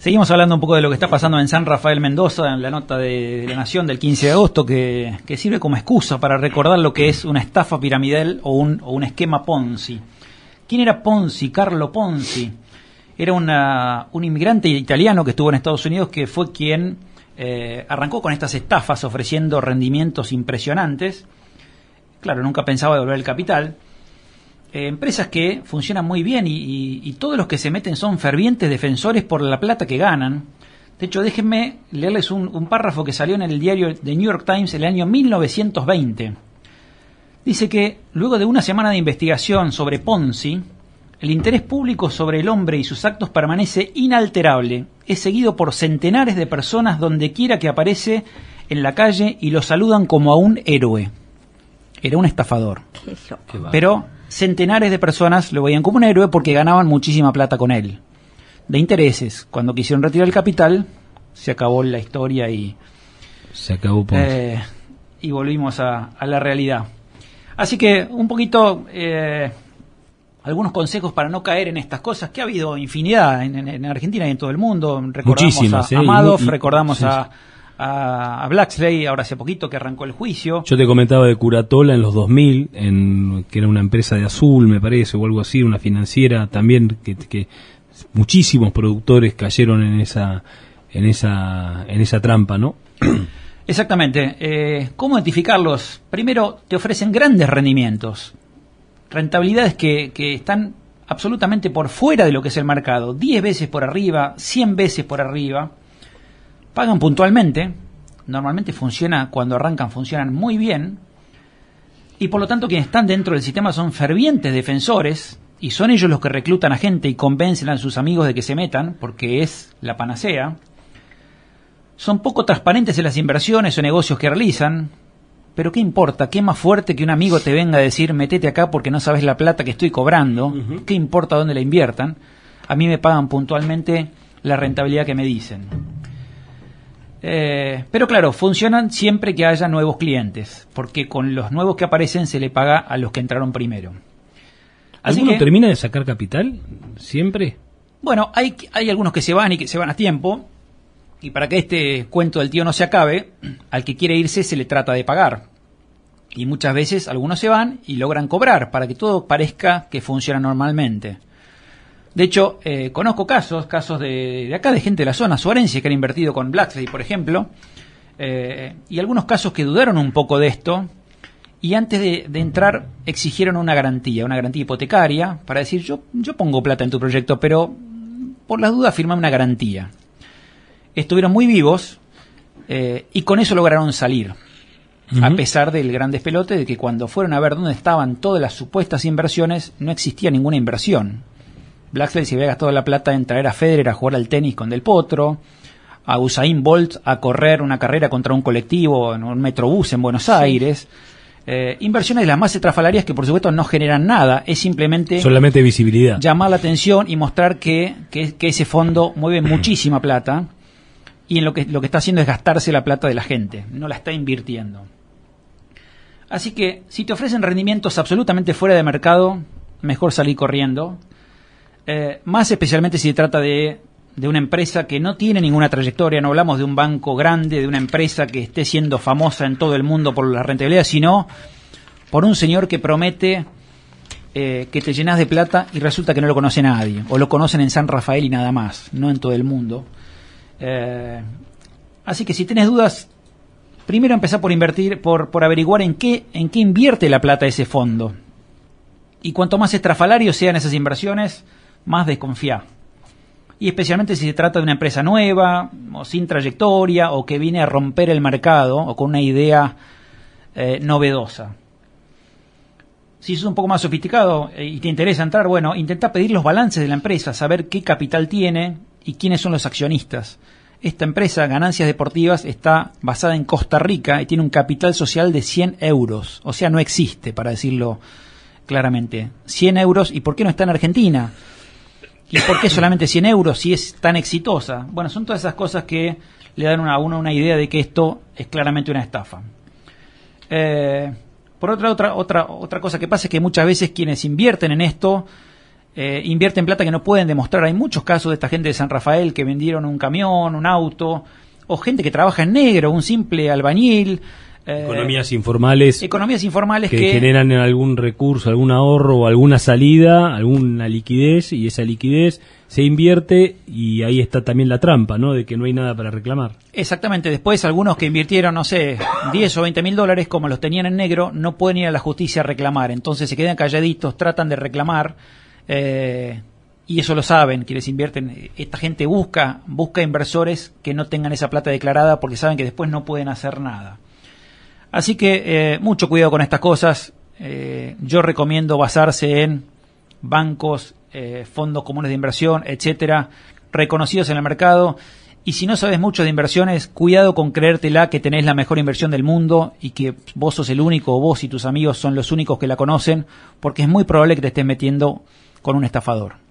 Seguimos hablando un poco de lo que está pasando en San Rafael Mendoza, en la nota de, La Nación del 15 de agosto, que, sirve como excusa para recordar lo que es una estafa piramidal o un, esquema Ponzi. ¿Quién era Ponzi? Carlo Ponzi. Era un inmigrante italiano que estuvo en Estados Unidos que fue quien eh, arrancó con estas estafas ofreciendo rendimientos impresionantes. Claro, nunca pensaba devolver el capital. Eh, empresas que funcionan muy bien y, todos los que se meten son fervientes defensores por la plata que ganan. De hecho, déjenme leerles un, párrafo que salió en el diario The New York Times en el año 1920. Dice que luego de una semana de investigación sobre Ponzi, el interés público sobre el hombre y sus actos permanece inalterable. Es seguido por centenares de personas donde quiera que aparece en la calle y lo saludan como a un héroe. Era un estafador. Pero centenares de personas lo veían como un héroe porque ganaban muchísima plata con él. De intereses. Cuando quisieron retirar el capital, se acabó la historia y. Se acabó. Eh, y volvimos a, la realidad. Así que un poquito. Eh, algunos consejos para no caer en estas cosas, que ha habido infinidad en, Argentina y en todo el mundo. Recordamos a, Madoff, recordamos a, a, Blacksley, ahora hace poquito que arrancó el juicio. Yo te comentaba de Curatola en los 2000, en, que era una empresa de azul, me parece, o algo así, una financiera también, que, muchísimos productores cayeron en esa, en esa, en esa trampa, ¿no? Exactamente. Eh, ¿Cómo identificarlos? Primero, te ofrecen grandes rendimientos, rentabilidades que, que están absolutamente por fuera de lo que es el mercado, 10 veces por arriba, 100 veces por arriba pagan puntualmente, normalmente funciona, cuando arrancan funcionan muy bien, y por lo tanto quienes están dentro del sistema son fervientes defensores, y son ellos los que reclutan a gente y convencen a sus amigos de que se metan, porque es la panacea. Son poco transparentes en las inversiones o negocios que realizan, pero ¿qué importa? ¿Qué más fuerte que un amigo te venga a decir, metete acá porque no sabes la plata que estoy cobrando? ¿Qué importa dónde la inviertan? A mí me pagan puntualmente la rentabilidad que me dicen. Eh, pero claro, funcionan siempre que haya nuevos clientes, porque con los nuevos que aparecen se le paga a los que entraron primero. Así ¿Alguno termina de sacar capital? ¿Siempre? Bueno, hay, hay algunos que se van y que se van a tiempo, y para que este cuento del tío no se acabe, al que quiere irse se le trata de pagar. Y muchas veces algunos se van y logran cobrar para que todo parezca que funciona normalmente. De hecho, eh, conozco casos, casos de, acá de gente de la zona, Suarense, que han invertido con Blacksley, por ejemplo, eh, y algunos casos que dudaron un poco de esto y antes de, entrar exigieron una garantía, una garantía hipotecaria, para decir, yo, yo pongo plata en tu proyecto, pero por las dudas firmame una garantía. Estuvieron muy vivos eh, y con eso lograron salir. A pesar del gran despelote de que cuando fueron a ver dónde estaban todas las supuestas inversiones, no existía ninguna inversión. Blacksley se había gastado la plata en traer a Federer a jugar al tenis con Del Potro, a Usain Bolt a correr una carrera contra un colectivo en un metrobús en Buenos Aires. Eh, inversiones de las más estrafalarias que por supuesto no generan nada, es simplemente... Solamente visibilidad. Llamar la atención y mostrar que, que, ese fondo mueve muchísima plata y en lo que, lo que está haciendo es gastarse la plata de la gente, no la está invirtiendo. Así que si te ofrecen rendimientos absolutamente fuera de mercado, mejor salir corriendo eh, más especialmente si se trata de, de, una empresa que no tiene ninguna trayectoria, no hablamos de un banco grande, de una empresa que esté siendo famosa en todo el mundo por la rentabilidad, sino por un señor que promete eh, que te llenas de plata y resulta que no lo conoce nadie, o lo conocen en San Rafael y nada más, no en todo el mundo. Eh, así que si tienes dudas, primero empezar por invertir, por, por averiguar en qué, en qué invierte la plata ese fondo. Y cuanto más estrafalarios sean esas inversiones, más desconfía. Y especialmente si se trata de una empresa nueva, o sin trayectoria, o que viene a romper el mercado, o con una idea eh, novedosa. Si es un poco más sofisticado eh, y te interesa entrar, bueno, intenta pedir los balances de la empresa, saber qué capital tiene y quiénes son los accionistas. Esta empresa, Ganancias Deportivas, está basada en Costa Rica y tiene un capital social de 100 euros. O sea, no existe, para decirlo claramente. 100 euros, ¿y por qué no está en Argentina? ¿Y por qué solamente 100 euros si es tan exitosa? Bueno, son todas esas cosas que le dan a uno una idea de que esto es claramente una estafa. Eh, por otra, otra, otra, otra cosa que pasa es que muchas veces quienes invierten en esto eh, invierten plata que no pueden demostrar. Hay muchos casos de esta gente de San Rafael que vendieron un camión, un auto, o gente que trabaja en negro, un simple albañil. Eh, economías informales. Economías informales que, que, generan algún recurso, algún ahorro o alguna salida, alguna liquidez, y esa liquidez se invierte y ahí está también la trampa, ¿no? De que no hay nada para reclamar. Exactamente. Después, algunos que invirtieron, no sé, 10 o 20 mil dólares, como los tenían en negro, no pueden ir a la justicia a reclamar. Entonces se quedan calladitos, tratan de reclamar. Eh, y eso lo saben, quienes invierten. Esta gente busca, busca inversores que no tengan esa plata declarada porque saben que después no pueden hacer nada. Así que eh, mucho cuidado con estas cosas. Eh, yo recomiendo basarse en bancos, eh, fondos comunes de inversión, etcétera, reconocidos en el mercado. Y si no sabes mucho de inversiones, cuidado con creértela que tenés la mejor inversión del mundo y que vos sos el único, o vos y tus amigos son los únicos que la conocen, porque es muy probable que te estés metiendo con un estafador.